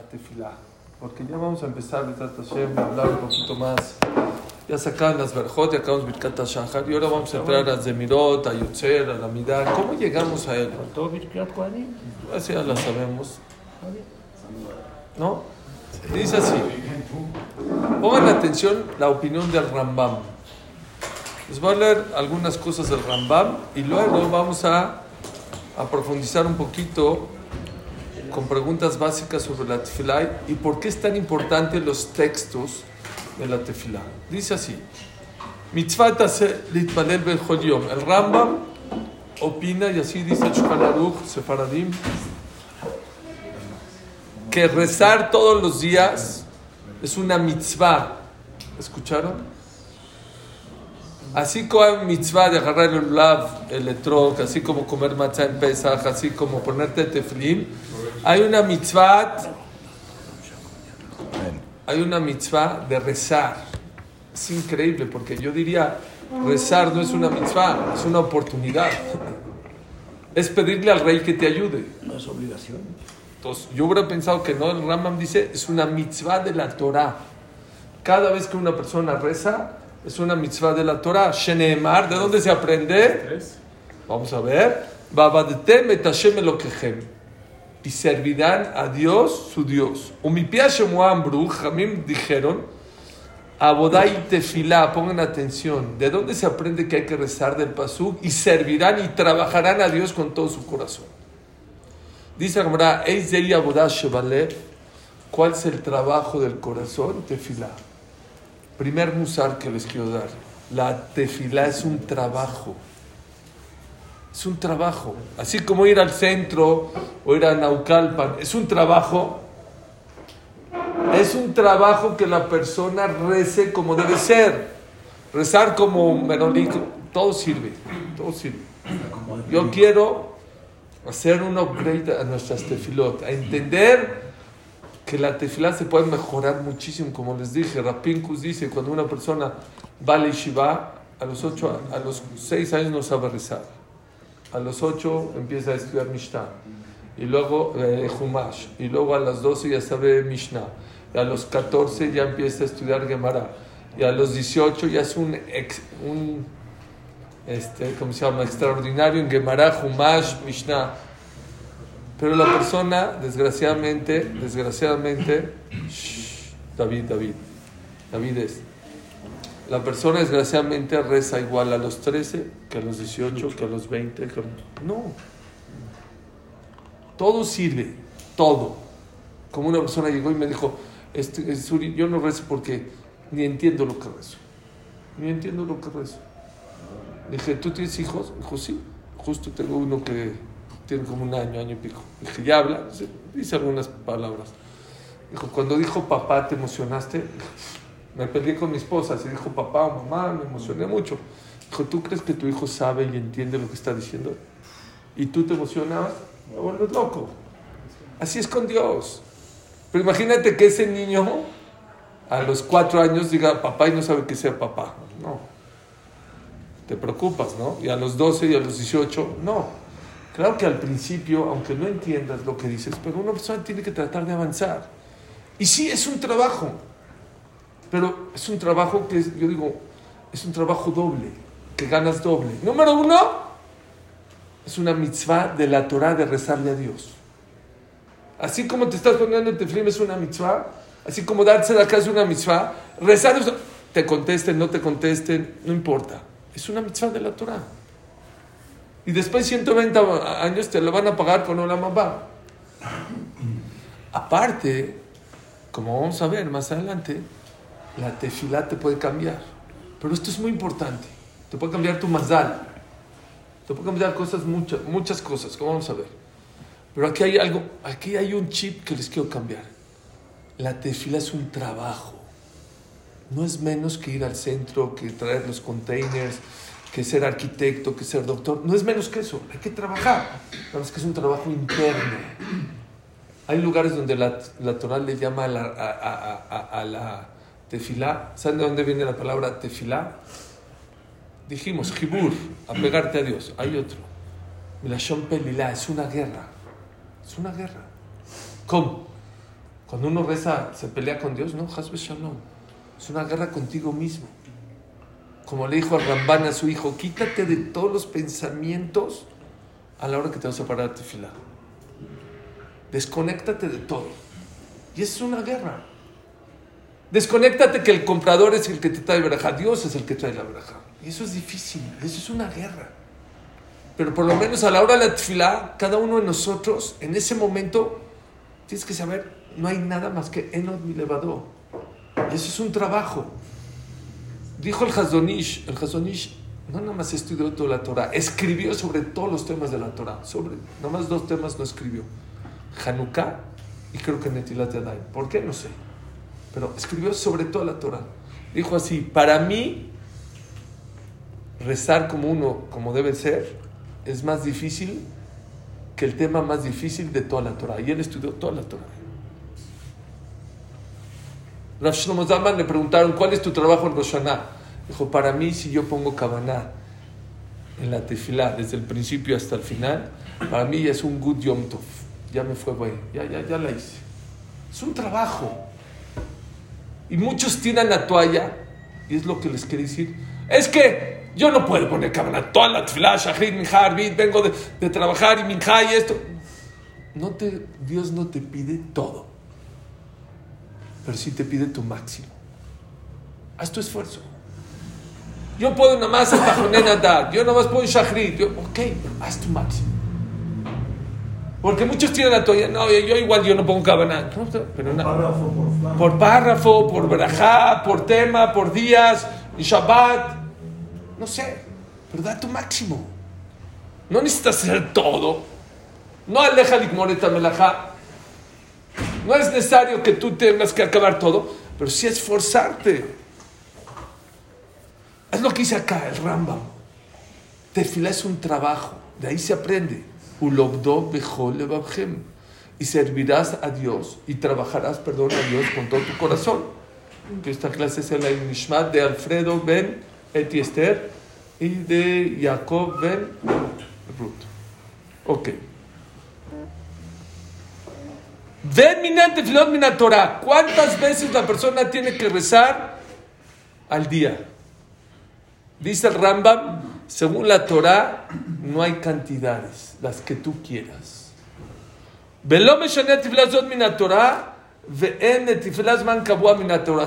la tefilá, porque ya vamos a empezar a hablar un poquito más. Ya sacaban las verjot, ya acabamos Birkat Shahar y ahora vamos a entrar a Zemirot, a Yotzer, a la Midá. ¿Cómo llegamos a él? Así ya la sabemos. ¿No? Dice así. Pongan atención la opinión del Rambam. Les voy a leer algunas cosas del Rambam y luego vamos a, a profundizar un poquito con preguntas básicas sobre la tefilá y por qué es tan importante los textos de la tefilá. Dice así: Mitzvah litpanel bel El Rambam opina, y así dice el Sefaradim, que rezar todos los días es una mitzvah. ¿Escucharon? Así como mitzvah de agarrar el lav, el etrog, así como comer matzah en Pesach, así como ponerte teflín, hay una mitzvah, hay una mitzvah de rezar. Es increíble porque yo diría, rezar no es una mitzvah, es una oportunidad. Es pedirle al rey que te ayude. No es obligación. Entonces, yo hubiera pensado que no, el Rambam dice, es una mitzvah de la Torah. Cada vez que una persona reza, es una mitzvah de la Torah. Sheneemar, ¿de dónde se aprende? Vamos a ver. Y servirán a Dios, su Dios. Jamim dijeron, Abodai tefilá, pongan atención. ¿De dónde se aprende que hay que rezar del pasú? Y servirán y trabajarán a Dios con todo su corazón. Dice Gamara, ¿cuál es el trabajo del corazón? Tefilá. Primer musar que les quiero dar. La tefilá es un trabajo. Es un trabajo. Así como ir al centro o ir a Naucalpan. Es un trabajo. Es un trabajo que la persona rece como debe ser. Rezar como un menolico. Todo sirve. Todo sirve. Yo quiero hacer un upgrade a nuestras tefilot. A entender que la tefilá se puede mejorar muchísimo, como les dije. Rapinkus dice, cuando una persona va a Shiva, a los, ocho, a los seis años no sabe rezar. A los ocho empieza a estudiar Mishnah. Y luego eh, Humash. Y luego a las doce ya sabe Mishnah. Y a los catorce ya empieza a estudiar Gemara. Y a los dieciocho ya es un, este, ¿cómo se llama? Extraordinario en Gemara, Humash, Mishnah. Pero la persona, desgraciadamente, desgraciadamente, David, David, David es. La persona, desgraciadamente, reza igual a los 13 que a los 18, que a los 20. No. Todo sirve, todo. Como una persona llegó y me dijo, este, yo no rezo porque ni entiendo lo que rezo. Ni entiendo lo que rezo. Dije, ¿tú tienes hijos? Dijo, sí. Justo tengo uno que tiene como un año, año y pico. Dije, ¿ya habla? Dice algunas palabras. Dijo, cuando dijo papá, ¿te emocionaste? Me peleé con mi esposa, si dijo papá o mamá, me emocioné mucho. Dijo, ¿tú crees que tu hijo sabe y entiende lo que está diciendo? ¿Y tú te emocionabas? Me vuelves loco. Así es con Dios. Pero imagínate que ese niño a los cuatro años diga papá y no sabe que sea papá. No. Te preocupas, ¿no? Y a los doce y a los dieciocho, no. Claro que al principio, aunque no entiendas lo que dices, pero una persona tiene que tratar de avanzar. Y sí, es un trabajo, pero es un trabajo que yo digo, es un trabajo doble, que ganas doble. Número uno, es una mitzvah de la Torah de rezarle a Dios. Así como te estás poniendo el teflim es una mitzvah, así como darse la casa es una mitzvah, rezar, te contesten, no te contesten, no importa. Es una mitzvah de la Torah. Y después 120 años te lo van a pagar con una mamá. Aparte, como vamos a ver más adelante, la tefilá te puede cambiar. Pero esto es muy importante. Te puede cambiar tu mazal. Te puede cambiar cosas, muchas, muchas cosas, como vamos a ver. Pero aquí hay algo, aquí hay un chip que les quiero cambiar. La tefila es un trabajo. No es menos que ir al centro, que traer los containers, que ser arquitecto, que ser doctor. No es menos que eso, hay que trabajar. es que es un trabajo interno. Hay lugares donde la, la Torah le llama a la, a, la tefilá. ¿Saben de dónde viene la palabra tefilá? Dijimos, jibur, apegarte a Dios. Hay otro. Milashon pelilá, es una guerra. Es una guerra. ¿Cómo? Cuando uno reza, se pelea con Dios, no, Hasbe Shalom. Es una guerra contigo mismo. Como le dijo a Ramban a su hijo, quítate de todos los pensamientos a la hora que te vas a parar a tefilá. Desconéctate de todo. Y es una guerra. Desconéctate que el comprador es el que te trae verajá, Dios es el que trae la verajá. Y eso es difícil, eso es una guerra. Pero por lo menos a la hora de la tefilá, cada uno de nosotros, en ese momento, tienes que saber, no hay nada más que Enod mi levador. Y eso es un trabajo. Dijo el Hazonish, el Hazonish no nada más estudió toda la Torah, escribió sobre todos los temas de la Torah. Sobre, nada más dos temas no escribió. Hanukkah y creo que Netilat Yadayim. ¿Por qué? No sé. Pero escribió sobre toda la Torah. Dijo así, para mí, rezar como uno, como debe ser, es más difícil que el tema más difícil de toda la Torah. Y él estudió toda la Torah. Rav Shlomo Zalman le preguntaron, ¿cuál es tu trabajo en Rosh Dijo, para mí, si yo pongo Kavaná en la tefilá desde el principio hasta el final, para mí es un good Yom Tov. Ya me fue bueno, ya, ya, ya la hice. Es un trabajo. Y muchos tiran la toalla, y es lo que les quiero decir. Es que yo no puedo poner Kavaná toda la Shahrid, Minjar, vengo de, de, trabajar y Minjá y esto. No te, Dios no te pide todo pero sí te pide tu máximo. Haz tu esfuerzo. Yo puedo nada más dar, yo nada más puedo shahrit, yo, ok, haz tu máximo. Porque muchos tienen la toalla, no, yo igual yo no pongo cabana. pero no, por, por, párrafo, por verajá, por tema, por días, y Shabbat, no sé, pero da tu máximo. No necesitas hacer todo. No aleja ligmoreta melajá. No es necesario que tú tengas que acabar todo, pero sí esforzarte. Es lo que dice acá el Rambam. Tefila es un trabajo, de ahí se aprende. Y servirás a Dios y trabajarás, perdón, a Dios con todo tu corazón. Esta clase es el Nishmat de Alfredo Ben Etiester y de Jacob Ben Ruth. Ok. Ven minante filot mina Torah. ¿Cuántas veces la persona tiene que rezar al día? Dice el Rambam, según la Torah, no hay cantidades, las que tú quieras.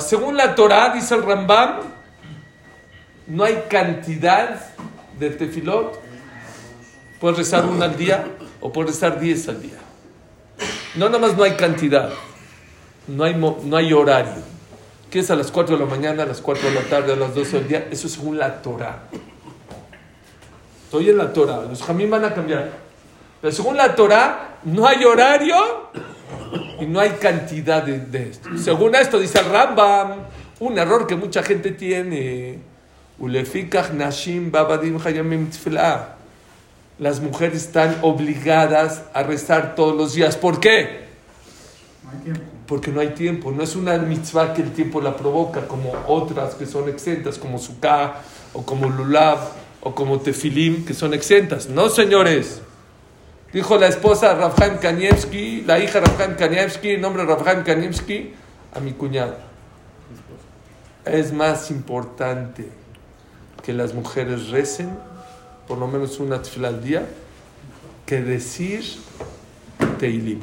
Según la Torah, dice el Rambam, no hay cantidad de tefilot. Puedes rezar una al día o puedes rezar diez al día. No nada más no hay cantidad, no hay, no hay horario. ¿Qué es a las 4 de la mañana, a las 4 de la tarde, a las 12 del día? Eso es según la Torah. Estoy en la Torah, los jamín van a cambiar. Pero según la Torah, no hay horario y no hay cantidad de, esto. Según esto, dice el Rambam, un error que mucha gente tiene. nashim babadim hayamim las mujeres están obligadas a rezar todos los días. ¿Por qué? Porque no hay tiempo. No es una mitzvah que el tiempo la provoca, como otras que son exentas, como Sukkah, o como Lulav, o como Tefilim, que son exentas. No, señores. Dijo la esposa Rafael Kanievski, la hija Rafael Kanievski, el nombre Rafael Kanievski, a mi cuñado. Es más importante que las mujeres recen por lo menos una tefila al día, que decir Teilim.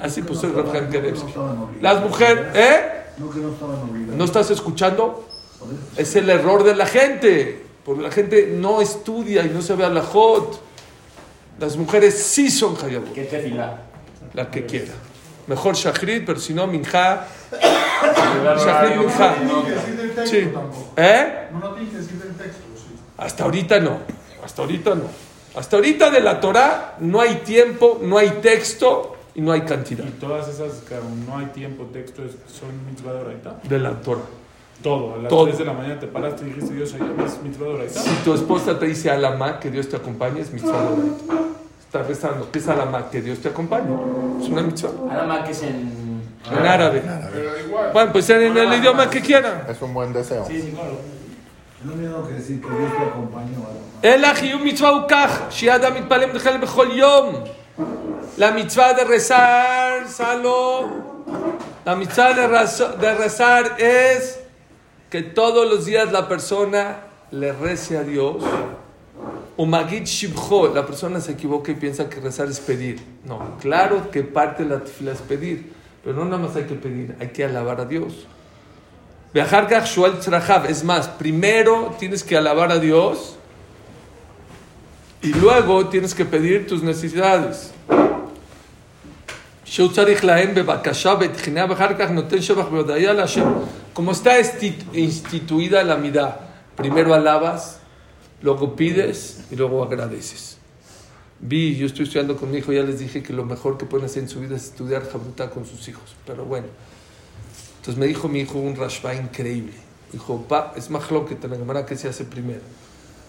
Así puso el Rafael Las mujeres, ¿eh? No estás escuchando? Es el error de la gente, porque la gente no estudia y no se ve a la hot. Las mujeres sí son hayabot. ¿Qué tefila? La que quiera. Mejor shachrit, pero si no, minja. Shachrit, minja. Sí. ¿Eh? No, no tiene que decir el texto. Hasta ahorita no, hasta ahorita no. Hasta ahorita de la Torah no hay tiempo, no hay texto y no hay cantidad. ¿Y todas esas que no hay tiempo, texto, son mitzvah de oraita? De la Torah. Todo, a las Todo. 3 de la mañana te paraste y dijiste Dios es mitzvah de oraita. Si tu esposa te dice alama, que Dios te acompañe, es mitzvah de oraita. Estás rezando, ¿qué es alama? Que Dios te acompañe. Es una mitzvah. Alama que es en... En árabe. Bueno, pues en el idioma que quieran. Es un buen deseo. Sí, sí, claro. לא מיינו כדסים, כדיש תקומפניו. אלא חיוב מצווה הוא כך, שיהיה אדם מתפלל מתחיל בכל יום. La mitzvah de rezar, Salo, la que todos los días la persona le rece a Dios. Umagit shibcho, la persona se equivoca y piensa que rezar es pedir. No, claro que parte de la tefila es pedir, pero no nada más hay que pedir, hay que alabar a Dios. Viajar shual tzrahav, es más, primero tienes que alabar a Dios y luego tienes que pedir tus necesidades. שהוא צריך להם בבקשה, בתחינה, ואחר כך נותן שבח והודיה להשם. Como está esti- instituida la midá, primero alabas, luego pides y luego agradeces. Vi, yo estoy estudiando con mi hijo, ya les dije que lo mejor que pueden hacer en su vida es estudiar Jabrutá con sus hijos, pero bueno. Entonces me dijo mi hijo un rashba increíble. Dijo, pa, es más lo que te la Gemara que se hace primero.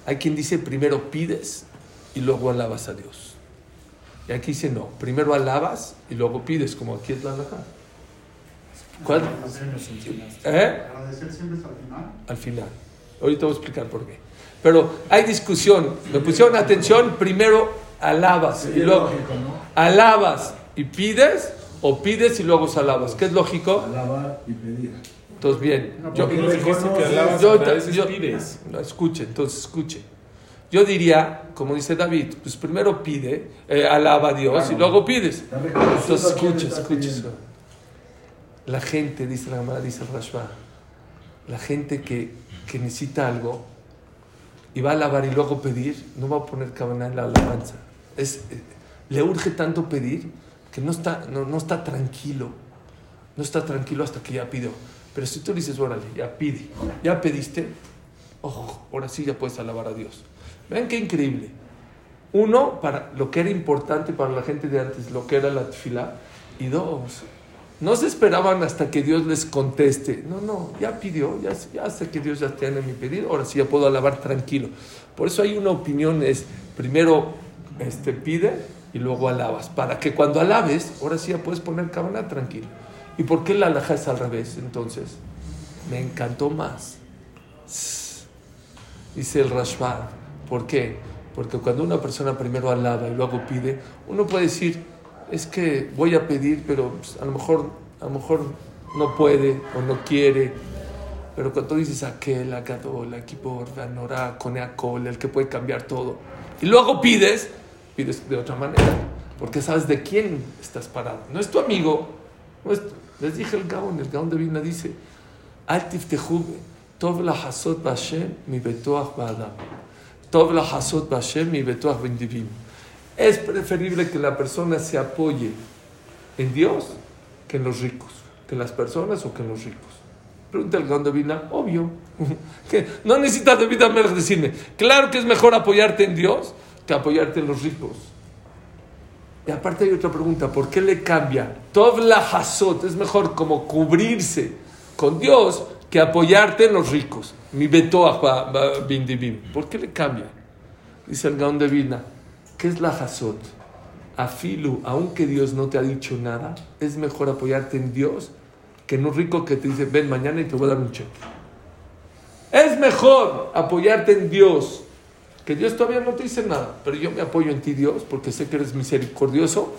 Hay quien dice primero pides y luego alabas a Dios. Y aquí dice no, primero alabas y luego pides, como aquí es la halajá. ¿Cuál? ¿Eh? Agradecer siempre es al final. Al final. Ahorita voy a explicar por qué. Pero hay discusión. Me pusieron atención, primero alabas y luego alabas y pides o pides y luego alabas. ¿Qué es lógico? Alabar y pedir. Entonces bien. Yo, Yo dijiste que alabas, yo- yo- pides. No, escuche, entonces escuche. Yo diría, como dice David, pues primero pide, eh, alaba a Dios y luego pides. Entonces a quién escuche, estás escuche pidiendo. eso. La gente, dice la Gemara, dice el Rashba, la gente que, que necesita algo y va a alabar y luego pedir, no va a poner cabana en la alabanza. Es, eh, le urge tanto pedir que no está, no, no está tranquilo. No está tranquilo hasta que ya pidió. Pero si tú le dices, órale, ya pide, ya pediste, ojo, ahora sí ya puedes alabar a Dios. Vean qué increíble. Uno, para lo que era importante para la gente de antes, lo que era la tefilá. Y dos, no se esperaban hasta que Dios les conteste. No, no, ya pidió, ya, ya sé que Dios ya tiene mi pedido, ahora sí ya puedo alabar tranquilo. Por eso hay una opinión, es primero este, pide y luego alabas. Para que cuando alabes, ahora sí ya puedes poner cabana tranquilo. ¿Y por qué la alhaja es al revés entonces? Me encantó más. Dice el Rashbad. ¿Por qué? Porque cuando una persona primero alaba y luego pide, uno puede decir, es que voy a pedir, pero pues, a, lo mejor, a lo mejor no puede o no quiere. Pero cuando dices aquel, Agadol, Akibor, Vanora, Koneakol, el que puede cambiar todo, y luego pides, pides de otra manera, porque sabes de quién estás parado. No es tu amigo, no es- les dije el Gaon, el Gaon de Vilna dice, Al tiftehu tov la hasot b'Hashem mi betoach ba'adam. Tov la betoach b'indivim. Es preferible que la persona se apoye en Dios que en los ricos, que en las personas o que en los ricos. Pregunta el Gaon de Vilna, obvio. Que no necesitas David Amelech decirme, claro que es mejor apoyarte en Dios que apoyarte en los ricos. Y aparte hay otra pregunta, ¿por qué le cambia? Tov la hasot, es mejor como cubrirse con Dios que apoyarte en los ricos. Mi ba- bindibim. ¿Por qué le cambia? Dice el Gaón de Vilna, ¿qué es la hasot? Afilu, aunque Dios no te ha dicho nada, es mejor apoyarte en Dios que en un rico que te dice, ven mañana y te voy a dar un cheque. Es mejor apoyarte en Dios, que Dios todavía no te dice nada, pero yo me apoyo en ti, Dios, porque sé que eres misericordioso,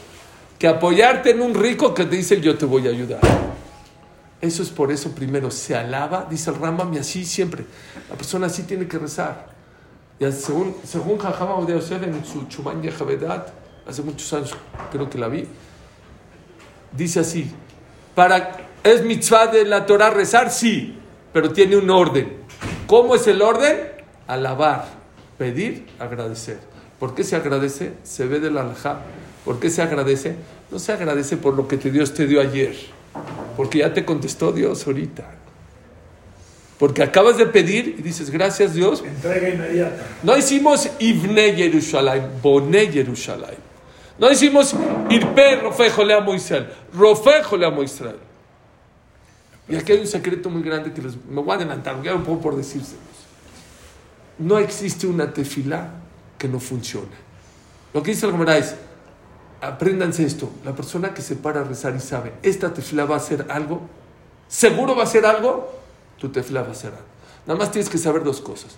que apoyarte en un rico que te dice, yo te voy a ayudar. Eso es por eso primero, se alaba, dice el Rambam, así siempre. La persona así tiene que rezar. Y según, según Jajama de en su Chuman Yehavedat, hace muchos años creo que la vi, dice así, para, ¿es mitzvah de la Torah rezar? Sí, pero tiene un orden. ¿Cómo es el orden? Alabar, pedir, agradecer. ¿Por qué se agradece? Se ve de la alajá. ¿Por qué se agradece? No se agradece por lo que Dios te dio ayer, porque ya te contestó Dios ahorita. Porque acabas de pedir y dices, gracias Dios, Entrega inmediata. no hicimos Ivne Yerushalayim, Boné Yerushalayim. No hicimos Irpe Rofejo le amo Israel, Rofejo le amo Israel. Y aquí hay un secreto muy grande que les, me voy a adelantar, ya un poco por decírselos. No existe una tefilá que no funcione. Lo que dice el Gemara es, apréndanse esto, la persona que se para a rezar y sabe, esta tefilá va a hacer algo, seguro va a hacer algo, tu tefilá va a hacer algo. Nada más tienes que saber dos cosas.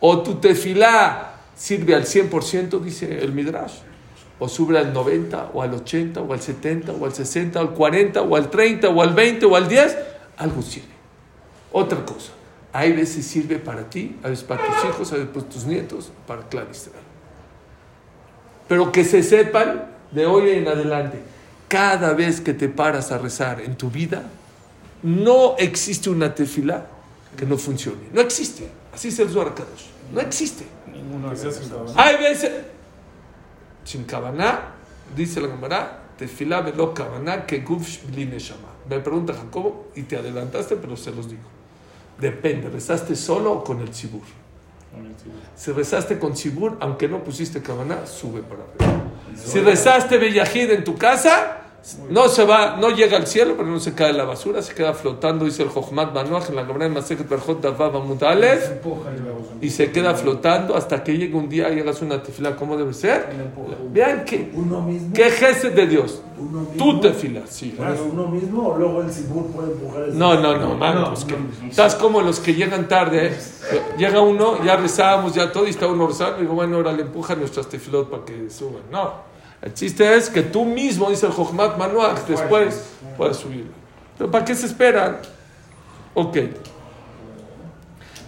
O tu tefilá sirve al 100%, dice el Midrash, o sube al 90, o al 80, o al 70, o al 60, o al 40, o al 30, o al 20, o al 10, algo sirve. Otra cosa, hay veces sirve para ti, hay veces para tus hijos, hay veces para tus nietos, para Clan Israel. Pero que se sepan de hoy en adelante, cada vez que te paras a rezar en tu vida, no existe una tefila que no funcione. No existe. Así es el Zohar Kadosh. No existe. Sin cabana. Hay veces, sin cabana, dice la Gemara, tefila velo cabana que guf bli neshama. Me pregunta Jacobo, y te adelantaste, pero se los digo. Depende, ¿rezaste solo o con el tzibur? Si rezaste con tzibur, aunque no pusiste cabana, sube para arriba. Si rezaste bellajid en tu casa, no se va, no llega al cielo, pero no se cae en la basura, se queda flotando, dice el Jochmat Manuach en la Gemara de Masechet Berjot y se queda flotando hasta que llegue un día y hagas una tefila como debe ser. Vean que, Uno mismo. qué jefe de Dios. Tú tefila, sí. Uno mismo o luego el Sibur puede empujar el No, no, no, pues que- estás como los que llegan tarde. ¿eh? Llega uno, ya rezábamos, ya todo, y está uno rezando, y digo, bueno, ahora le empuja nuestras tefilot para que suban. No, el chiste es que tú mismo, dice el Jochmat Manuach, después puedes subirlo. Pero ¿para qué se esperan? Ok.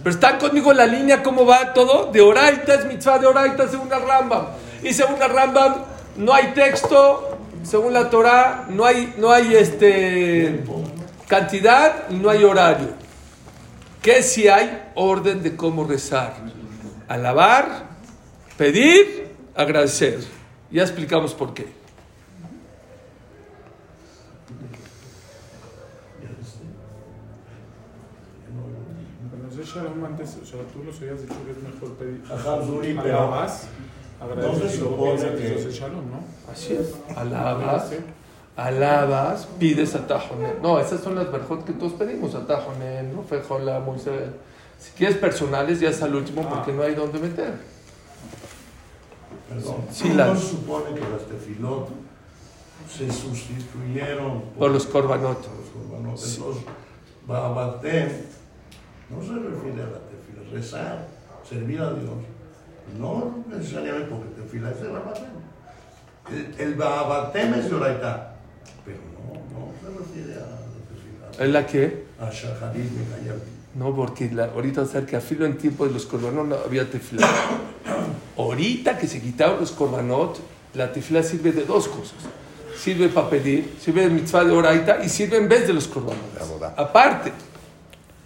Pero están conmigo en la línea, ¿cómo va todo? De Oraita es mitzvah de Oraita según la Rambam. Y según la Rambam, no hay texto, según la Torah, no hay, no hay este, cantidad y no hay horario. ¿Qué si hay orden de cómo rezar? Alabar, pedir, agradecer. Ya explicamos por qué. Shalom, antes, o sea, tú los habías dicho que es mejor pedir. Ajá, Zuri, Nada pero- más. No Agradecer se y luego supone pides Shalom, ¿no? Así es. Alabas, alabas, pides atajonen. No, esas son las verjot que todos pedimos. Atajonen, no fejola, Moisés. Si quieres personales, ya es al último porque no hay dónde meter. Perdón. Sí, se supone que las tefilot se sustituyeron Por los korbanot. por los. Entonces, Babatem no se refiere a la tefila, rezar, servir a Dios. No necesariamente porque tefila es de Babatem. El, el Babatem es de Oraitá, pero no, no se refiere a la tefila. ¿Es la que? A Shaharit Mekayim. No, porque la- ahorita va a ser que a filo en tiempo de los korbanot no había tefila. ahorita que se quitaron los korbanot, la tefila sirve de dos cosas. Sirve para pedir, sirve de mitzvah de oraita y sirve en vez de los korbanot. Aparte.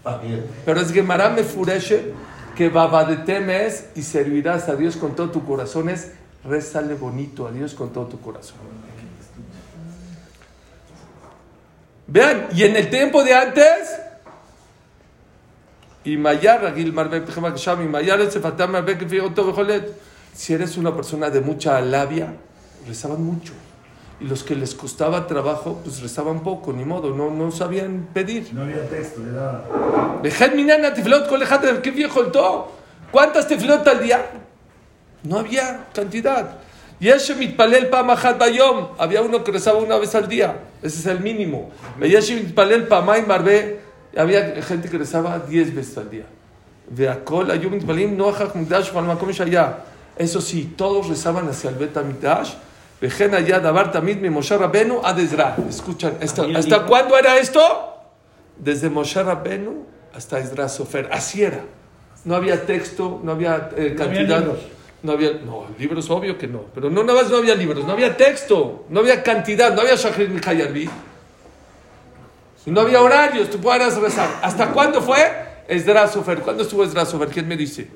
¿Para qué? Pero es que Marán me fureshe que babadetem es y servirás a Dios con todo tu corazón es rézale bonito a Dios con todo tu corazón. Vean, y en el tiempo de antes, Kesham, y Mayar, ese Fatam Marbek, que fijo todo, Bejolet. si eres una persona de mucha labia, rezaban mucho. Y los que les costaba trabajo, pues rezaban poco, ni modo, no, no sabían pedir. No había texto, era. Dejad minana tefilot con qué viejo el todo. ¿Cuántas tefilot al día? No había cantidad. Había uno que rezaba una vez al día. Ese es el mínimo. Había gente que rezaba diez veces al día. Eso sí, todos rezaban hacia el Bet HaMikdash. Vejen allá davar tamid mi Moshe Rabenu ad Ezra. Escuchan, ¿hasta, ¿hasta cuándo era esto? Desde Moshe Rabenu hasta Ezra Sofer. Así era. No había texto, no había eh, cantidad. No había, no, libros obvio que no. Pero no nada más no había libros, no había texto, no había cantidad, no había Shahrid Mikayarbi. Y no había horarios, tú podrás rezar. ¿Hasta cuándo fue? Esdras Sofer. ¿Cuándo estuvo Esdras Sofer? ¿Quién me dice?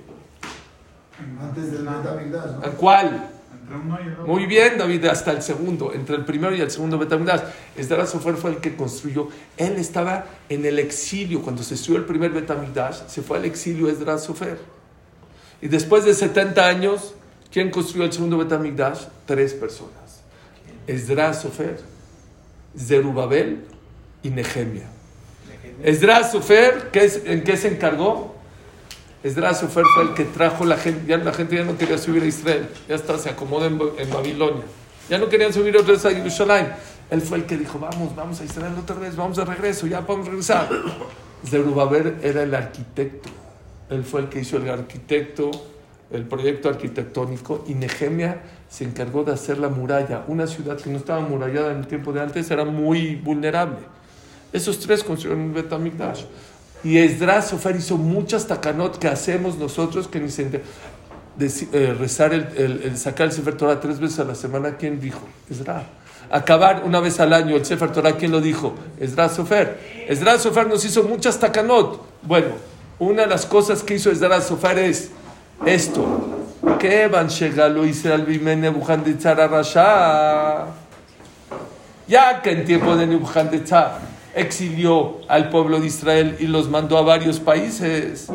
Antes del Betamigdash, ¿no? ¿A cuál? Entre uno y el otro. Muy bien, David, hasta el segundo, entre el primero y el segundo Betamigdash. Esdras Sofer fue el que construyó. Él estaba en el exilio. Cuando se estudió el primer Betamigdash, se fue al exilio Esdras Sofer. Y después de 70 años, ¿quién construyó el segundo Betamigdash? Tres personas. Esdras Sofer, Zerubabel y Nehemia. Esdras Sofer, ¿qué es- ¿en qué se encargó? Esdras Sofer fue el que trajo la gente, ya la gente ya no quería subir a Israel, ya está, se acomodó en, Babilonia. Ya no querían subir otra vez a Jerusalén. Él fue el que dijo, vamos, vamos a Israel otra vez, vamos de regreso, ya podemos regresar. Zerubabel era el arquitecto. Él fue el que hizo el arquitecto, el proyecto arquitectónico y Nehemia se encargó de hacer la muralla. Una ciudad que no estaba murallada en el tiempo de antes era muy vulnerable. Esos tres construyeron el Betamigdash. Y Esdras Sofer hizo muchas takanot que hacemos nosotros que ni se eh, rezar el, el- el sacar el Sefer Torah tres veces a la semana. ¿Quién dijo? Esdras. Acabar una vez al año el Sefer Torah. ¿Quién lo dijo? Esdras Sofer. Esdras Sofer nos hizo muchas takanot. Bueno, una de las cosas que hizo Esdras Sofer es esto. Que van bimene Nebuchadnezzar Rasha. Ya que en tiempo de Nebuchadnezzar exilió al pueblo de Israel y los mandó a varios países.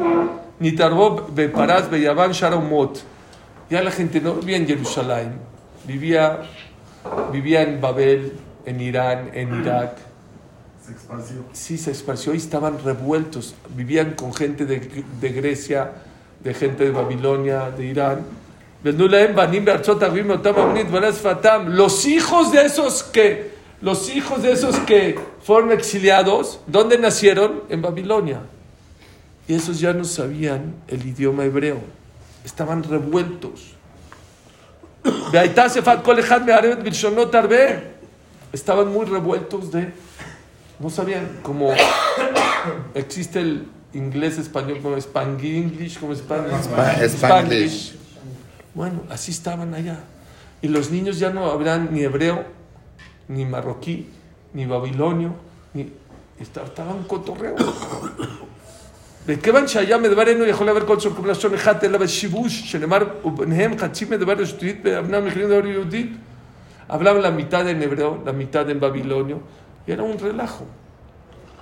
Nitarbob, Beparaz, Beyaván, Sharomot. Ya la gente no vivía en Jerusalén, vivía, vivía en Babel, en Irán, en Irak. Se esparció. Sí, se esparció y estaban revueltos. Vivían con gente de, de Grecia, de gente de Babilonia, de Irán. Los hijos de esos que, los hijos de esos que fueron exiliados, ¿dónde nacieron? En Babilonia. Y esos ya no sabían el idioma hebreo. Estaban revueltos. Estaban muy revueltos de no sabían cómo existe el inglés español como Spanglish, como Spanglish. Spa- Spanglish. Bueno, así estaban allá. Y los niños ya no hablan ni hebreo, ni marroquí, ni babilonio, ni esta- estaban cotorreo. וכיוון שהיה מדבר אינו יכול לעבור כל שוק בלשון אחד אלא בשיבוש שנאמר וביניהם חצי מדבר שטותית ואבנם מכירים דבר יהודית hablaban la mitad en hebreo, la mitad en babilonio, y era un relajo.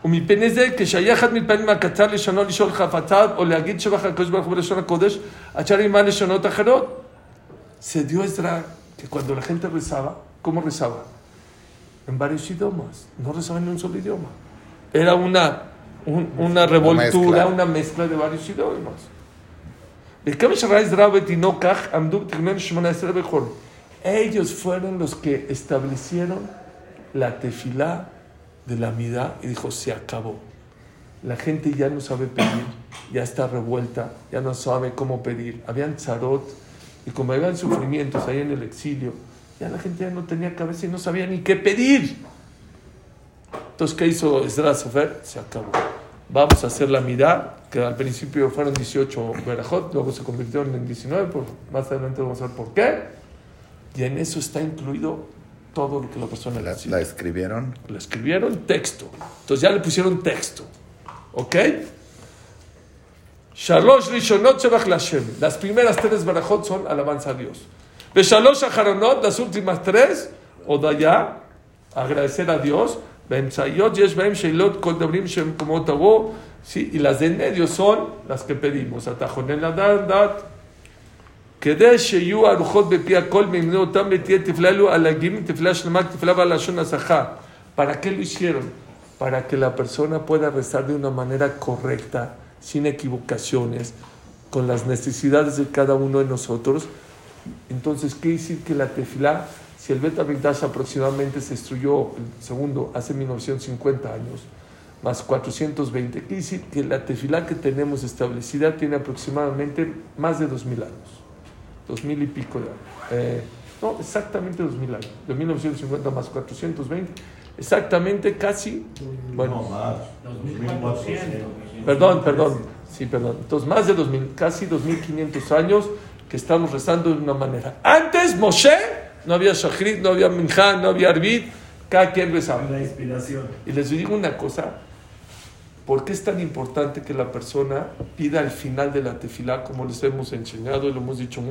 ומפני זה, כשהיה אחד מפעמים הקצר לשונו לשאול חפציו, או להגיד שבח הקדוש ברוך הוא בלשון הקודש, עד רימה לשונות אחרות. Se dio Esdra que cuando la gente rezaba, ¿cómo rezaba? en varios idiomas, no rezaban en un solo idioma. Era una, un, una revoltura, una mezcla. una mezcla de varios idiomas. Ellos fueron los que establecieron la tefilá de la midá y dijo, se acabó. La gente ya no sabe pedir, ya está revuelta, ya no sabe cómo pedir. Habían zarot y como habían sufrimientos ahí en el exilio, ya la gente ya no tenía cabeza y no sabía ni qué pedir. Entonces, ¿qué hizo Esdras Sofer? Se acabó. Vamos a hacer la midá, que al principio fueron 18 verajot, luego se convirtieron en 19, por, más adelante vamos a ver por qué. Y en eso está incluido todo lo que la persona La, necesita. la escribieron. Lo escribieron texto. Entonces ya le pusieron texto. ¿Ok? Shalosh Rishonot Shebach Lashem. Las primeras tres barajot son alabanza a Dios. Shalosh Aharonot, las últimas tres, Odaya, agradecer a Dios. Bemsayot Yesh Beim Sheilot Kol Dabrim Shem Komot Avo. Sí, y las de en medio son las que pedimos. Atajonen la dat. כדי שיהיו ארוחות בפי הכל וימנו אותם ותהיה תפלה אלו על הגימים, תפלה שלמה, תפלה בעל לשון השכר. ¿Para qué lo hicieron? Para que la persona pueda rezar de una manera correcta, sin equivocaciones, con las necesidades de cada uno de nosotros. Entonces, ¿qué decir que la tefilá, si el Bet HaMikdash aproximadamente se destruyó, el segundo, hace 1950 años, más 420, quiere decir que la tefilá que tenemos establecida tiene aproximadamente más de 2000 años dos mil y pico de años. Eh, no, exactamente dos mil años. De 1950 más 420, exactamente casi, No bueno, más. 2400. perdón, perdón, sí, perdón. Entonces, más de 2000, casi 2500 años que estamos rezando de una manera. Antes, Moshe, no había Shachrit, no había Minjá, no había Arbit, cada quien rezaba. La inspiración. Y les digo una cosa, ¿por qué es tan importante que la persona pida al final de la tefilá, como les hemos enseñado y lo hemos dicho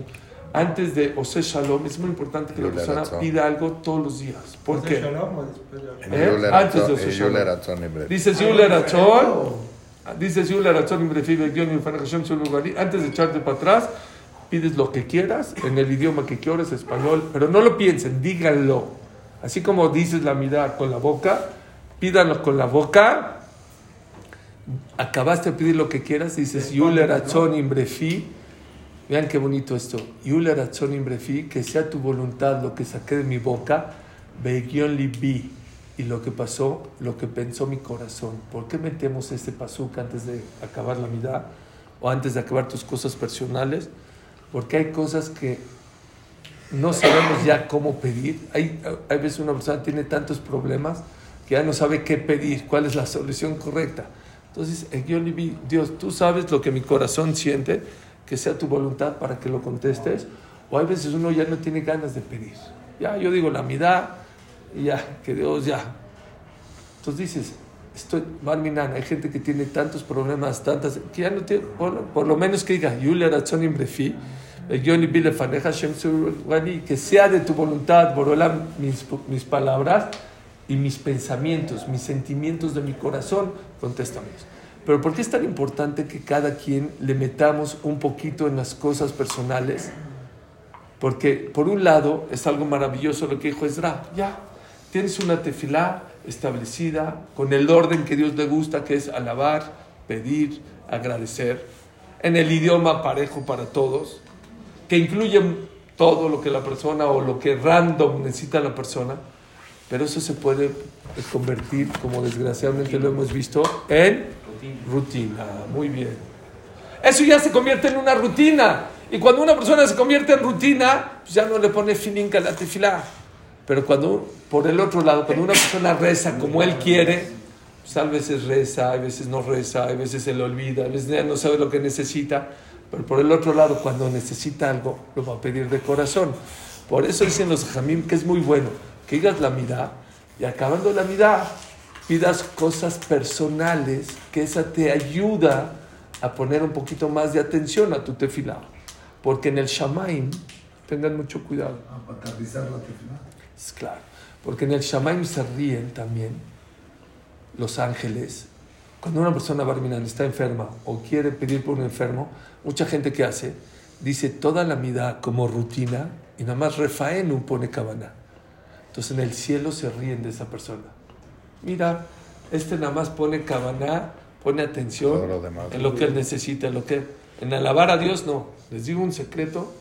antes de Ose Shalom? Es muy importante que la persona pida algo todos los días. ¿Por qué? Shalom ¿Eh? Yule Antes de. Ratzon y Bre- Dice Yule Rachon, dice Yule Rachon, antes de echarte para atrás, pides lo que quieras, en el idioma que quieras, español, pero no lo piensen, díganlo. Así como dices la mirada con la boca, pídanlo con la boca. Acabaste de pedir lo que quieras, dices Yule Rachon, Imrefi. Vean qué bonito esto. Yule Rachon, Imrefi, que sea tu voluntad lo que saqué de mi boca, Begion Libi. Y lo que pasó, lo que pensó mi corazón. ¿Por qué metemos este pasuk antes de acabar la mitad o antes de acabar tus cosas personales? Porque hay cosas que no sabemos ya cómo pedir. Hay, hay veces una persona tiene tantos problemas que ya no sabe qué pedir, cuál es la solución correcta. Entonces, eh, yo le vi, Dios, tú sabes lo que mi corazón siente, que sea tu voluntad para que lo contestes. O hay veces uno ya no tiene ganas de pedir. Ya, yo digo la mitad, y ya, que Dios ya. Entonces dices, estoy, Barminan, hay gente que tiene tantos problemas, tantas, que ya no tiene, por, lo menos que diga, Yulia Razón Imbrefi, que sea de tu voluntad, Borolam, mis, mis palabras y mis pensamientos, mis sentimientos de mi corazón, contéstame. Pero ¿por qué es tan importante que cada quien le metamos un poquito en las cosas personales? Porque por un lado es algo maravilloso lo que dijo Ezra, ya, tienes una tefilá establecida con el orden que Dios le gusta, que es alabar, pedir, agradecer, en el idioma parejo para todos, que incluye todo lo que la persona o lo que random necesita la persona, pero eso se puede convertir, como desgraciadamente lo hemos visto, en rutina. Muy bien. Eso ya se convierte en una rutina. Y cuando una persona se convierte en rutina, pues ya no le pone feeling a la tefilá. Pero cuando, por el otro lado, cuando una persona reza como él quiere, pues a veces reza, a veces no reza, a veces se le olvida, a veces ya no sabe lo que necesita. Pero por el otro lado, cuando necesita algo, lo va a pedir de corazón. Por eso dicen los jamim que es muy bueno que digas la mirada y acabando la mirada, pidas cosas personales, que esa te ayuda a poner un poquito más de atención a tu tefilá. Porque en el Shamaim, tengan mucho cuidado. Para aterrizar la tefilá. Es claro. Porque en el Shamaim se ríen también los ángeles. Cuando una persona barminan está enferma o quiere pedir por un enfermo, mucha gente que hace dice toda la mida como rutina y nada más Refaenu pone cabana. Entonces en el cielo se ríen de esa persona. Mira, este nada más pone cabana, pone atención Todo lo demás. en lo que él necesita, en lo que en alabar a Dios no. Les digo un secreto,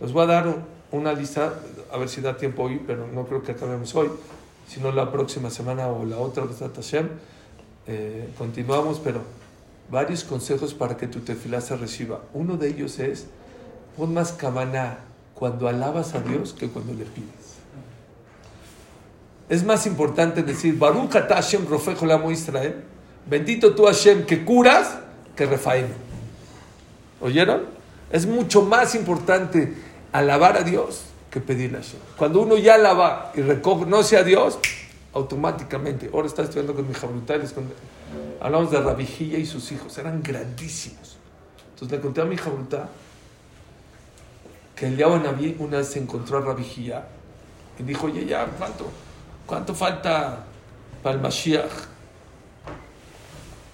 les voy a dar un- una lista, a ver si da tiempo hoy, pero no creo que acabemos hoy, sino la próxima semana o la otra. Eh, continuamos, pero varios consejos para que tu tefilá se reciba. Uno de ellos es, pon más cabana cuando alabas a Dios que cuando le pides. Es más importante decir, Baruch Hashem rofejo lamo Israel, bendito tú Hashem que curas que refaeno. ¿Oyeron? Es mucho más importante alabar a Dios que pedirle a Hashem. Cuando uno ya alaba y reconoce a Dios, automáticamente, ahora está estudiando con mis jabrutales, con, hablamos de Rabijilla y sus hijos, eran grandísimos. Entonces le conté a mi jabrutá que el Yahweh Naví una vez se encontró a Rabijilla y dijo, oye, ya, ¿cuánto? ¿Cuánto falta para el Mashiach?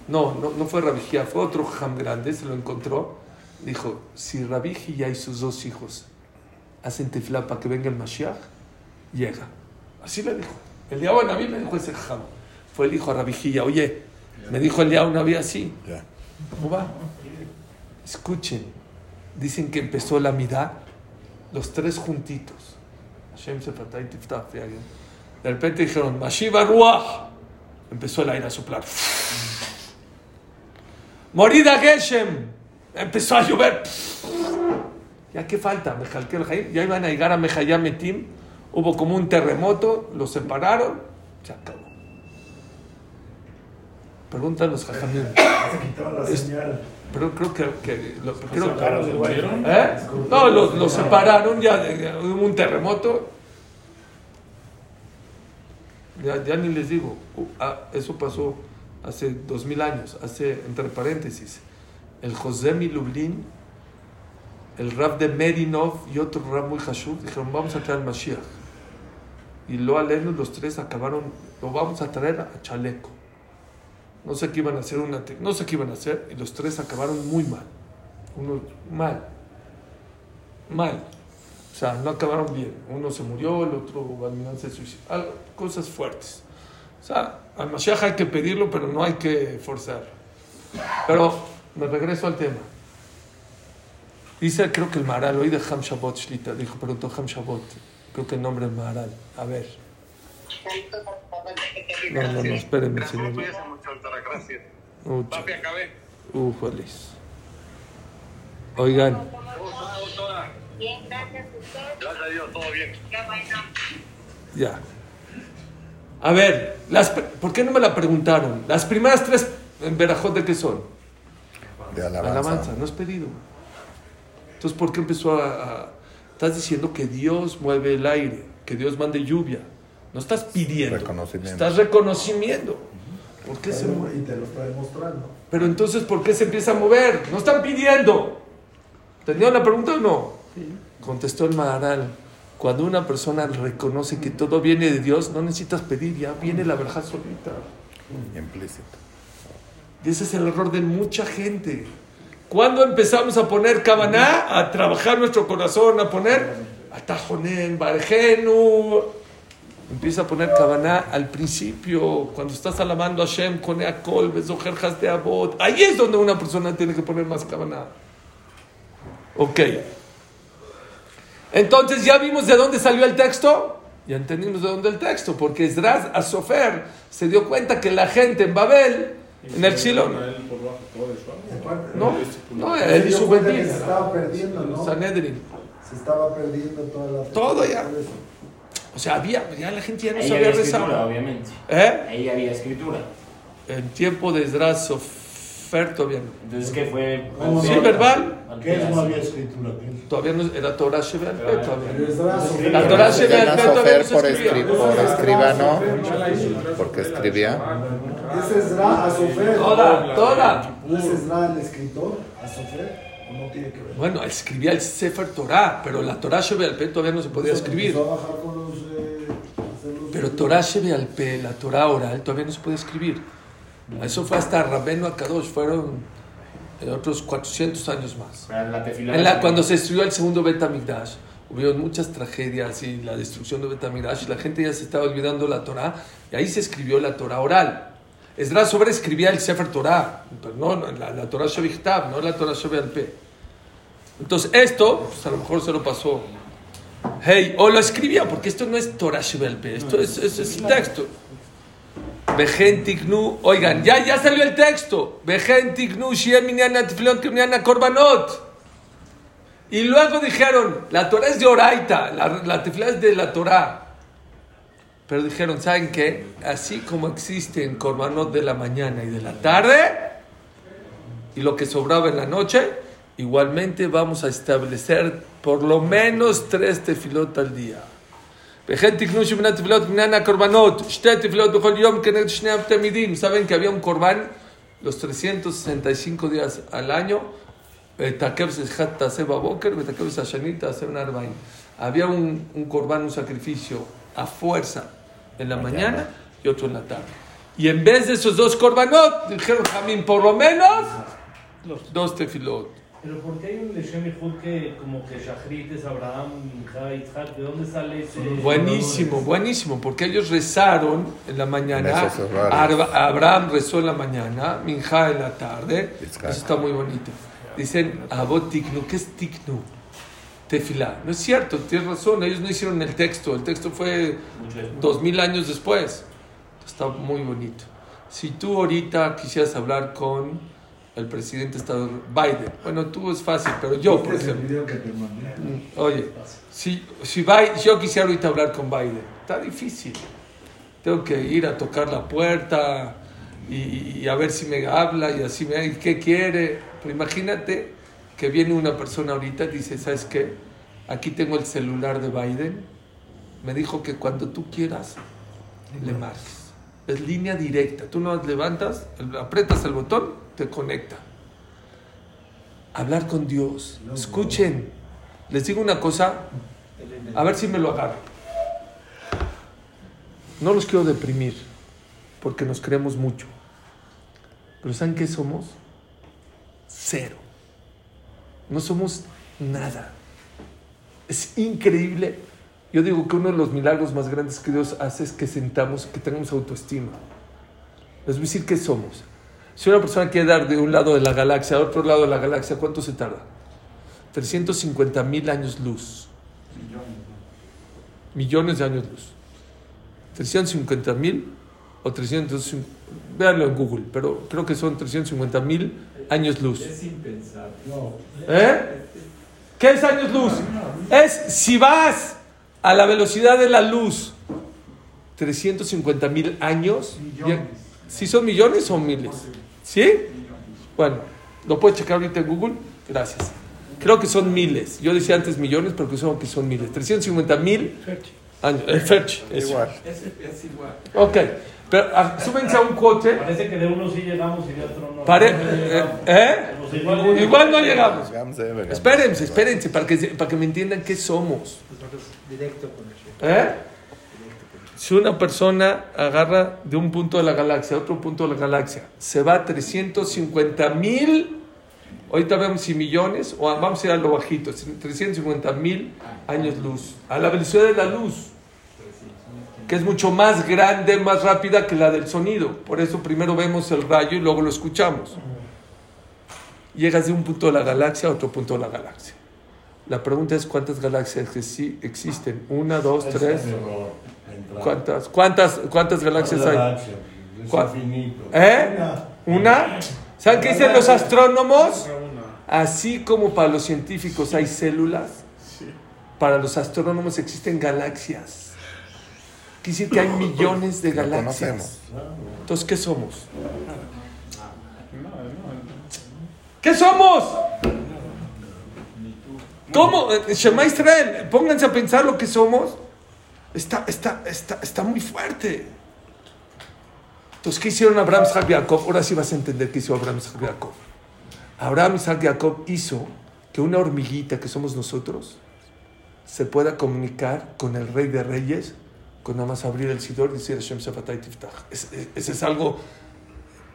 No, no, no fue Rabijía, fue otro Ham grande, se lo encontró. Dijo, si Rabijía y sus dos hijos hacen tefilá para que venga el Mashiach, llega. Así le dijo. El Yahweh Naví le dijo ese Ham. Fue el hijo a Rabijía, oye, me dijo el Yahweh Naví así. ¿Cómo va? Escuchen, dicen que empezó la midá, los tres juntitos. Hashem Sefatay Tiftaf. De repente dijeron, Mashiva Ruach. Empezó el aire a soplar. Morida Geshem. Empezó a llover. ¿Ya qué falta? Mejalkel Jaim. Ya iban a llegar a Mehayametim. Hubo como un terremoto, los separaron, se acabó. Preguntan los jajamim. Se quitaba la Es- señal. Pero creo que, que lo- creo-? ¿Eh? No, los, los separaron, ya hubo un terremoto. Ya, ya ni les digo, Uh, ah, eso pasó hace dos mil años, hace, entre paréntesis, el José Lublin, el Rab de Medinov y otro Rab muy Hashub dijeron, vamos a traer al Mashiach. Y lo aleno, los tres acabaron, lo vamos a traer a Chaleco. No sé qué iban a hacer, una no sé qué iban a hacer, y los tres acabaron muy mal. Uno mal. Mal. O sea, no acabaron bien. Uno se murió, el otro al se suicidó. Algo- cosas fuertes. O sea, al Mashiach hay que pedirlo, pero no hay que forzar. Pero me regreso al tema. Dice, creo que el Maharal, hoy de Ham Shabbat Shlita, dijo, preguntó Ham Shabbat. Creo que el nombre es Maharal. A ver. No, no, no, espérenme, señor. Gracias. Mucho. Papi, acabé. Ujueles. Oigan, Bien, gracias a usted. Gracias a Dios, todo bien. Qué bueno. Ya. A ver, las, ¿por qué no me la preguntaron? Las primeras tres en Berajot de qué son? De alabanza. Alabanza, no es pedido. Entonces, ¿por qué empezó a, a- Estás diciendo que Dios mueve el aire, que Dios mande lluvia. No estás pidiendo. Reconocimiento. Estás reconocimiento. ¿Por qué se mueve? Y te lo está demostrando. Pero entonces, ¿por qué se empieza a mover? No están pidiendo. ¿Entendieron la pregunta o no? Contestó el Maharal. Cuando una persona reconoce que todo viene de Dios, no necesitas pedir, ya viene la verdad solita. Implícito. Y ese es el error de mucha gente. Cuando empezamos a poner Kabaná, a trabajar nuestro corazón, a poner Atajonen, Barjenu, empieza a poner Kabaná al principio, cuando estás alabando a Hashem, con Eakol, Bezoher de Abot. Ahí es donde una persona tiene que poner más Kabaná. Ok. Entonces, ¿ya vimos de dónde salió el texto? Ya entendimos de dónde el texto, porque Esdras Asofer se dio cuenta que la gente en Babel, en el. Aparte, no, no, él y su se estaba perdiendo, ¿no? Sanedrin. Se estaba perdiendo toda la Todo ya. O sea, había, ya la gente ya no Ahí sabía había escritura, rezar. obviamente. ¿Eh? Ahí había escritura. En tiempo de Esdras Sofer todavía no. Entonces, ¿qué fue? Sí, no. verbal. ¿Qué es no había escritura? Todavía no era Torah Pero todavía. Esdras- La Torah Peh todavía Sofer no se por, escribía. escri- por escribano, porque escribía. ¿Es Esdra Asofer? Toda, toda. ¿No es Esdra el escritor? ¿Asofer? ¿O no tiene que ver? Bueno, escribía el Sefer Torah, pero la Torah Shebeal Peh todavía no se podía escribir. A los, eh, Pero Torah Shebeal Peh, la Torah oral, todavía no se puede escribir. Eso fue hasta Rabenu Akadosh, fueron eh, otros 400 años más. La. En la- cuando se destruyó el segundo Betamigdash, hubo muchas tragedias y la destrucción de Betamigdash, y la gente ya se estaba olvidando la Torah, y ahí se escribió la Torah oral. Esdras sobre escribía el Sefer Torah, pero no no, la, la Torah Shevichtav, no la Torah Shevialpe. Entonces, esto, pues a lo mejor se lo pasó. Hey, o lo escribía, porque esto no es Torah Shevialpe, esto es, es, es texto. Vejentiknu, oigan, ya, ya salió el texto. Vejentiknu, Shiem Minyan Tefilot Minyan Korbanot. Y luego dijeron, la Torah es de Oraita, la, la tefilá es de la Torah. Pero dijeron, ¿saben qué? Así como existen corbanot de la mañana y de la tarde, y lo que sobraba en la noche, igualmente vamos a establecer por lo menos tres tefilot al día. Saben que había un corbán los 365 días al año. Había un, un corbán, un sacrificio a fuerza en la mañana y otro en la tarde. Y en vez de esos dos korbanot, dijeron Jamín, por lo menos dos tefilot. Pero ¿por qué hay un Leshem Ihud que como que Shachrit es Abraham, Yitzhak? ¿De dónde sale ese...? Buenísimo, buenísimo, porque ellos rezaron en la mañana, Abraham rezó en la mañana, Minja en la tarde, eso está muy bonito. Dicen, Abot Tiknu, ¿qué es Tiknu? Tefilá. No es cierto, tienes razón, ellos no hicieron el texto, el texto fue dos mil años después. Está muy bonito. Si tú ahorita quisieras hablar con el presidente de Estados Biden, bueno, tú es fácil, pero yo, por ¿Viste ese ejemplo. video que te mandé? Oye, si, si yo quisiera ahorita hablar con Biden, está difícil. Tengo que ir a tocar la puerta y, y a ver si me habla y así me qué quiere. Pero imagínate que viene una persona ahorita y dice, ¿sabes qué? Aquí tengo el celular de Biden. Me dijo que cuando tú quieras, le marques. Es línea directa. Tú no levantas, aprietas el botón, te conecta. Hablar con Dios. Escuchen. Les digo una cosa, a ver si me lo agarro. No los quiero deprimir, porque nos creemos mucho. Pero ¿saben qué somos? Cero. No somos nada. Es increíble. Yo digo que uno de los milagros más grandes que Dios hace es que sentamos, que tengamos autoestima. Les voy a decir qué somos. Si una persona quiere dar de un lado de la galaxia a otro lado de la galaxia, ¿cuánto se tarda? 350 mil años luz. Millones de años luz. 350 mil o 300, véanlo en Google, pero creo que son 350 mil años luz. Es impensable. No, ¿Eh? ¿Qué es años luz? Es si vas a la velocidad de la luz 350 mil años. ya- ¿Sí son millones o miles? ¿Sí? Bueno, lo puedes checar ahorita en Google. Gracias. Creo que son miles. Yo decía antes millones, pero creo que son miles. 350 mil. El eh, Ferch. Es, igual. Es, es igual. Ok. Pero ah, a, súbense a un coche. Parece que de uno sí llegamos y de otro no. Pare... ¿Eh? Pues ¿Eh? Igual, igual, igual, no llegamos. llegamos. Espérense, espérense, para que, para que me entiendan qué somos. Pues pues, directo con el ¿Eh? Si una persona agarra de un punto de la galaxia a otro punto de la galaxia, se va a 350 mil ahorita vemos si millones, o vamos a ir a lo bajito, 350 mil años luz, a la velocidad de la luz, que es mucho más grande, más rápida que la del sonido. Por eso primero vemos el rayo y luego lo escuchamos. Llegas de un punto de la galaxia a otro punto de la galaxia. La pregunta es cuántas galaxias que sí existen. Una, dos, Es tres. ¿Cuántas? ¿Cuántas, cuántas galaxias hay? ¿Eh? ¿Una? ¿Saben qué dicen los astrónomos? Así como para los científicos hay células, para los astrónomos existen galaxias. Quiere decir que hay millones de no galaxias. Entonces, ¿qué somos? ¿Qué somos? ¿Cómo? Shema Israel, pónganse a pensar lo que somos. Está, está, está, está muy fuerte. Entonces, ¿qué hicieron Abraham, Isaac y Jacob? Ahora sí vas a entender qué hizo Abraham, Isaac y Jacob. Abraham, Isaac y Jacob hizo que una hormiguita que somos nosotros se pueda comunicar con el rey de reyes con nada más abrir el sidor y decir Hashem Sefatay Tiftach. Es- es- Ese es algo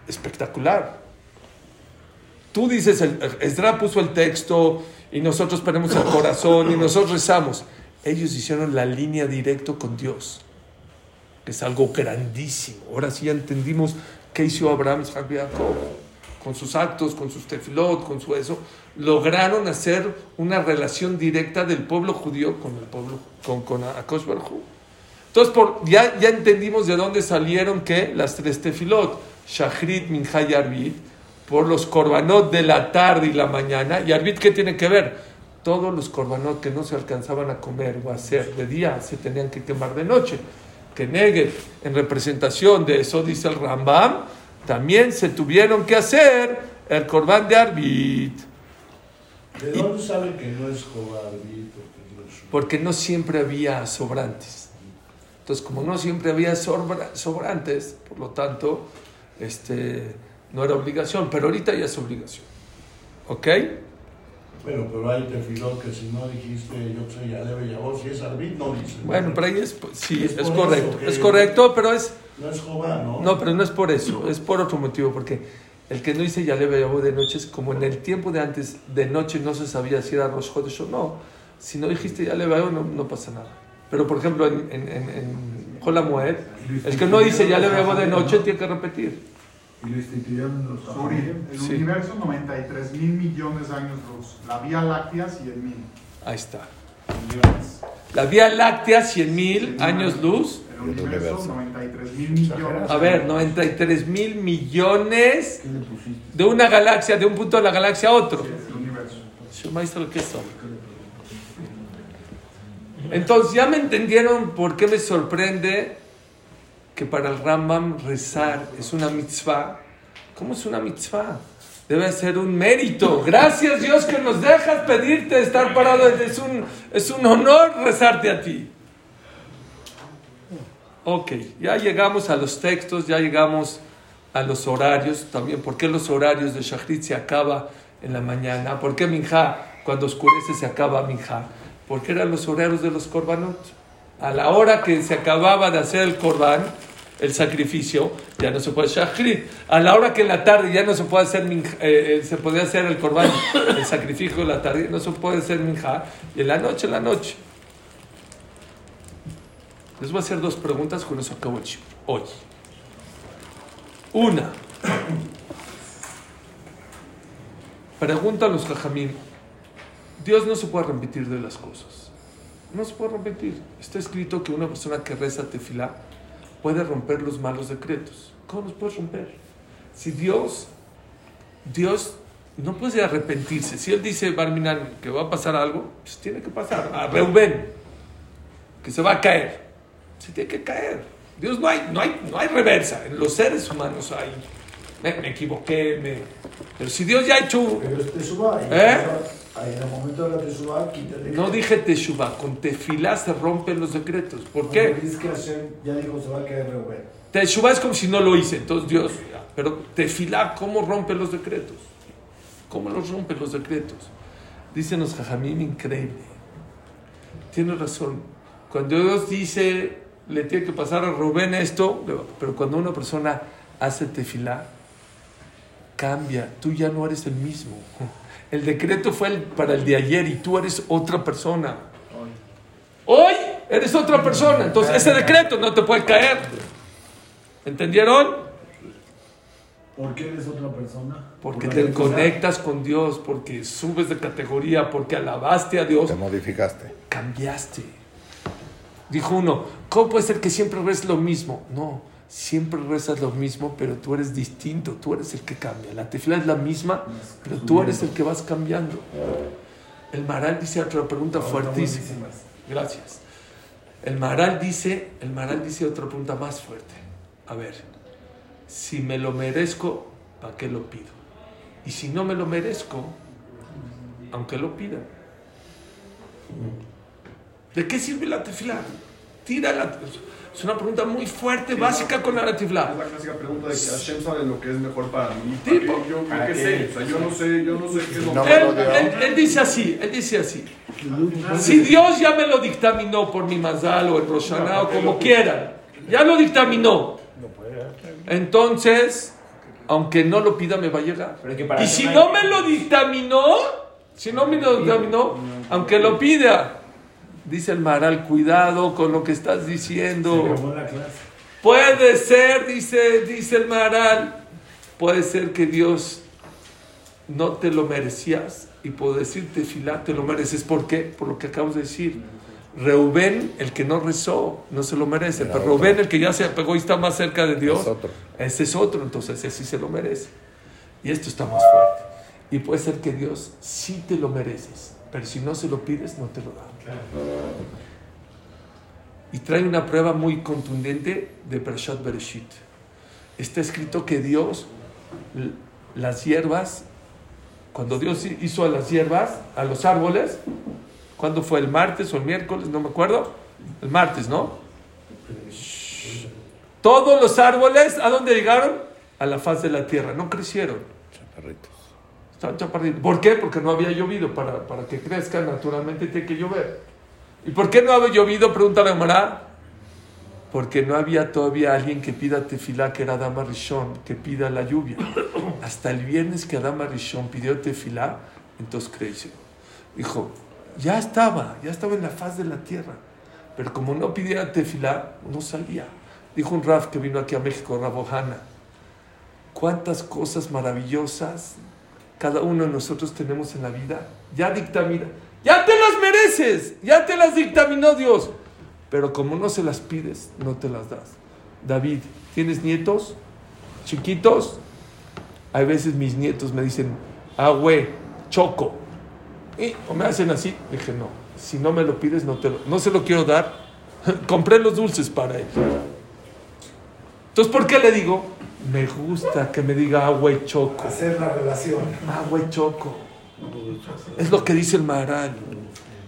espectacular. Tú dices, el, Esdra puso el texto y nosotros ponemos el corazón y nosotros rezamos. Ellos hicieron la línea directo con Dios, es algo grandísimo. Ahora sí entendimos qué hizo Abraham. Con sus actos, con sus tefilot, con su eso, lograron hacer una relación directa del pueblo judío con el pueblo, con, con Hu. Entonces, por, ya, ya entendimos de dónde salieron que las tres tefilot, Shachrit, Minha y Arbit, por los korbanot de la tarde y la mañana. ¿Y Arbit qué tiene que ver? Todos los korbanot que no se alcanzaban a comer o a hacer de día se tenían que quemar de noche. Que negue en representación de eso, dice el Rambam, también se tuvieron que hacer el korban de Arbit. ¿De dónde sabe que no es es- porque no siempre había sobrantes. Entonces, como no siempre había sobra- sobrantes, por lo tanto, este, no era obligación, pero ahorita ya es obligación. ¿Ok? Bueno, pero hay tefilot que si no dijiste, yo sé, ya debe llevar, si es arbit, no dice. Bueno, pero ahí es, pues, sí, Es es, correcto, es correcto, pero es, No es Jobá, ¿no? no, pero no es por eso, es por otro motivo, porque el que no dice ya le veo de noche es como en el tiempo de antes, de noche no se sabía si era Rosh Chodesh o no. Si no dijiste ya le veo, no, no pasa nada. Pero, por ejemplo, en, en, en, en HaMoed, el que no dice ya le veo de noche tiene que repetir. Y lo instituyeron los Suri, el Sí. universo 93 mil millones de años luz. La Vía Láctea 100 mil. Ahí está. La Vía Láctea, 100.000 años luz. El universo universo. 93 mil millones. A ver, 93 mil millones de una galaxia, de un punto de la galaxia a otro. El universo. Su maestro, ¿qué son? Entonces, ya me entendieron por qué me sorprende que para el Rambam rezar es una mitzvah. ¿Cómo es una mitzvah? Debe ser un mérito. Gracias Dios que nos dejas pedirte estar parado. Es un, es un honor rezarte a ti. Ok, ya llegamos a los textos, ya llegamos a los horarios también. ¿Por qué los horarios de Shachrit se acaba en la mañana? ¿Por qué Minja, cuando oscurece, se acaba Minja? Porque eran los horarios de los korbanot. A la hora que se acababa de hacer el korban, el sacrificio, ya no se puede Shachrit. A la hora que en la tarde ya no se puede hacer eh, eh, se podía hacer el korban, el sacrificio en la tarde, no se puede hacer Minja. Y en la noche, en la noche. Les voy a hacer dos preguntas, con eso acabo. Hoy. Una. Pregunta a los jajamín. Dios no se puede repetir de las cosas. No se puede repetir. Está escrito que una persona que reza tefilá puede romper los malos decretos. ¿Cómo los puedes romper? Si Dios, Dios no puede arrepentirse. Si él dice, Barminan, que va a pasar algo, pues tiene que pasar. A Reuben, que se va a caer. Se tiene que caer. Dios no hay, no hay, no hay reversa. En los seres humanos hay. Me, me equivoqué, me... pero si Dios ya ha hecho. Pero ¿Eh? Ahí En el momento de la Teshuvah, quítate. No dije Teshuvah, con tefilá se rompen los decretos. ¿Por qué? dices que Hashem ya dijo se va a caer Reuben. Teshuvah es como si no lo hice, entonces Dios. Pero tefilá, ¿cómo rompe los decretos? ¿Cómo los rompe los decretos? Dicen los jajamín, increíble. Tiene razón. Cuando Dios dice, le tiene que pasar a Rubén esto, pero cuando una persona hace tefilá, cambia. Tú ya no eres el mismo. El decreto fue el- para el de ayer y tú eres otra persona. Hoy eres otra persona. Entonces ese decreto no te puede caer. ¿Entendieron? ¿Por qué eres otra persona? Porque Por te conectas con Dios, porque subes de categoría, porque alabaste a Dios, Te modificaste. cambiaste. Dijo uno, ¿cómo puede ser que siempre rezas lo mismo? No, siempre rezas lo mismo, pero tú eres distinto, tú eres el que cambia. La tefila es la misma, pero tú eres el que vas cambiando. El Maral dice otra pregunta fuertísima. Gracias. El Maral dice, el Maral dice otra pregunta más fuerte. A ver, si me lo merezco, ¿para qué lo pido? Y si no me lo merezco, aunque lo pida. ¿De qué sirve la tefilá? Tira la... Es una pregunta muy fuerte, básica con la Es tefilá. la clásica pregunta de que Hashem sabe lo que es mejor para mí. Tipo. ¿Para? Yo, yo qué sé. O sea, yo no sé, yo no sé qué es lo No mejor. Él, él- él dice así, él dice así. Si Dios ya me lo dictaminó por mi mazal o el Roshaná o como quieran, ya lo dictaminó. Entonces, aunque no lo pida, me va a llegar. Pero es que para Y si no hay- no me lo dictaminó, si no me lo dictaminó, aunque lo pida, dice el Maral, cuidado con lo que estás Se diciendo. acabó la clase. Puede ser, dice, dice el Maral, puede ser que Dios no te lo merecías y por decirte filá te lo mereces. ¿Por qué? Por lo que acabas de decir. Reubén, el que no rezó, no se lo merece. Era Pero otro. Reubén, el que ya se apegó y está más cerca de Dios, Es otro. ese es otro, entonces ese sí se lo merece. Y esto está más fuerte. Y puede ser que Dios sí te lo mereces, pero si no se lo pides, no te lo da. Y trae una prueba muy contundente de Parashat Bereshit. Está escrito que Dios, las hierbas, cuando Dios hizo a las hierbas, a los árboles, ¿cuándo fue? ¿El martes o el miércoles? No me acuerdo. El martes, ¿no? Todos los árboles, ¿a dónde llegaron? A la faz de la tierra, no crecieron. Chaparritos. Estaban chaparritos. ¿Por qué? Porque no había llovido. Para, para que crezcan naturalmente tiene que llover. ¿Y por qué no había llovido? Pregunta la Gemara. Porque no había todavía alguien que pida tefilá, que era Adama Rishon, que pida la lluvia. Hasta el viernes que Adama Rishon pidió tefilá, entonces creció. Dijo, ya estaba, ya estaba en la faz de la tierra. Pero como no pidiera tefilá, no salía. Dijo un Raf que vino aquí a México, Rabojana. Cuántas cosas maravillosas cada uno de nosotros tenemos en la vida. Ya dictamina. Ya te las mereces. Ya te las dictaminó Dios. Pero como no se las pides, no te las das. David, ¿tienes nietos chiquitos? Hay veces mis nietos me dicen, ah, choco. Y, o me hacen así. Dije, no, si no me lo pides, no, te lo, no se lo quiero dar. Compré los dulces para él. Entonces, ¿por qué le digo? Me gusta que me diga, ah, güey, choco. Hacer la relación. Ah, güey, choco. Es lo que dice el Maharal.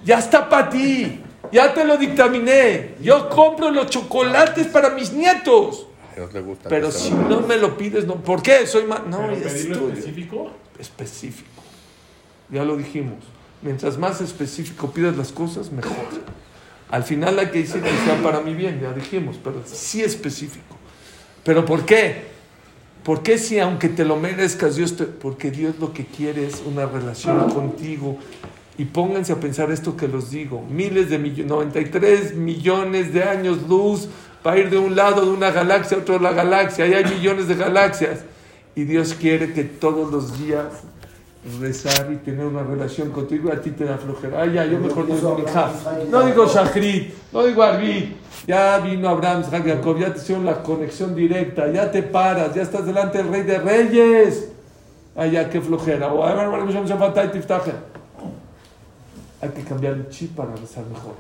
Ya está para ti. Ya te lo dictaminé. Yo compro los chocolates para mis nietos. A Dios le gusta. Pero si no me lo pides, no. ¿Por qué? Soy ma- No, Pero es específico. Específico. Ya lo dijimos. Mientras más específico pidas las cosas, mejor. Al final hay que decir que sea para mi bien, ya dijimos, pero sí específico. ¿Pero por qué? ¿Por qué si aunque te lo merezcas, Dios te... Porque Dios lo que quiere es una relación contigo. Y pónganse a pensar esto que los digo. Miles de millones, 93 millones de años luz para ir de un lado de una galaxia a otro de la galaxia. Ahí hay millones de galaxias. Y Dios quiere que todos los días rezar y tener una relación contigo. A ti te da flojera. Ay, ya, yo mejor no digo. No digo Shachrit, no digo Arbit. Ya vino Abraham, Jacob, ya te hicieron la conexión directa, ya te paras, ya estás delante del Rey de Reyes. Ay, ya, qué flojera. O. Hay que cambiar el chip para rezar mejor.